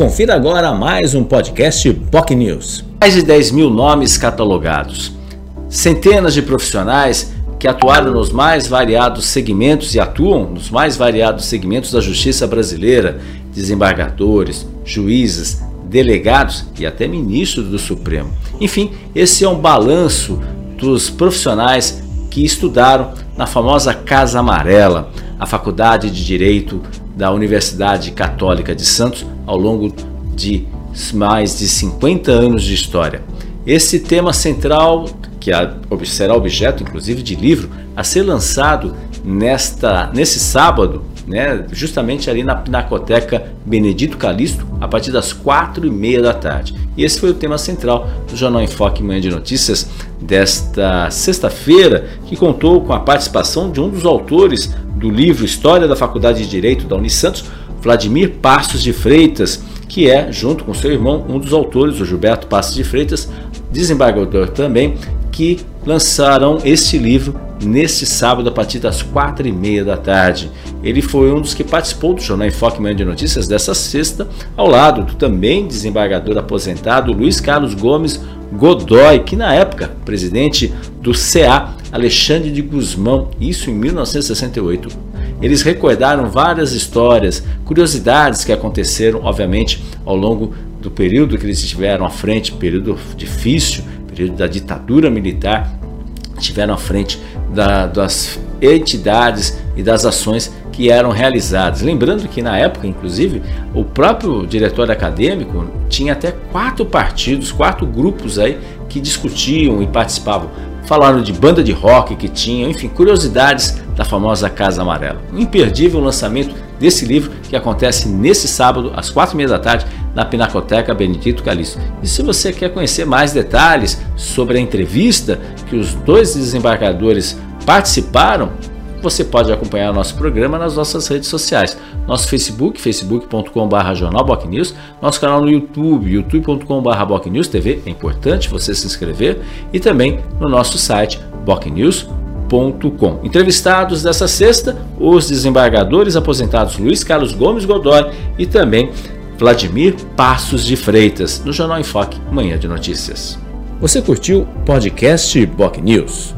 Confira agora mais um podcast POC News. Mais de 10 mil nomes catalogados. Centenas de profissionais que atuaram nos mais variados segmentos e atuam nos mais variados segmentos da justiça brasileira, desembargadores, juízes, delegados e até ministros do Supremo. Enfim, esse é um balanço dos profissionais que estudaram na famosa Casa Amarela, a Faculdade de Direito da Universidade Católica de Santos, ao longo de mais de 50 anos de história. Esse tema central, que será objeto inclusive de livro, a ser lançado nesta, nesse sábado, né, justamente ali na Pinacoteca Benedito Calixto, a partir das quatro e meia da tarde. E esse foi o tema central do Jornal Enfoque Manhã de Notícias desta sexta-feira, que contou com a participação de um dos autores do livro História da Faculdade de Direito da Unisantos, Vladimir Passos de Freitas, que é, junto com seu irmão, um dos autores, o Gilberto Passos de Freitas, desembargador também, que lançaram este livro neste sábado a partir das quatro e meia da tarde. Ele foi um dos que participou do Jornal Enfoque Manhã de Notícias dessa sexta, ao lado do também desembargador aposentado Luiz Carlos Gomes Godoy, que na época presidente do CA Alexandre de Guzmão, isso em 1968. Eles recordaram várias histórias, curiosidades que aconteceram, obviamente, ao longo do período que eles estiveram à frente, período difícil, período da ditadura militar, estiveram à frente da, das entidades e das ações que eram realizadas. Lembrando que na época, inclusive, o próprio diretório acadêmico tinha até quatro partidos, quatro grupos aí que discutiam e participavam. Falaram de banda de rock que tinha, enfim, curiosidades da famosa Casa Amarela. Um imperdível lançamento desse livro que acontece nesse sábado, às quatro e meia da tarde, na Pinacoteca Benedito Calixto. E se você quer conhecer mais detalhes sobre a entrevista que os dois desembargadores participaram, você pode acompanhar nosso programa nas nossas redes sociais. Nosso Facebook, facebook.com.br jornalbocnews, nosso canal no YouTube, youtube.com.br bocnewstv, é importante você se inscrever, e também no nosso site bocnews.com. Entrevistados dessa sexta, os desembargadores aposentados Luiz Carlos Gomes Godoy e também Vladimir Passos de Freitas, no Jornal Enfoque, Manhã de Notícias. Você curtiu o podcast Boc News?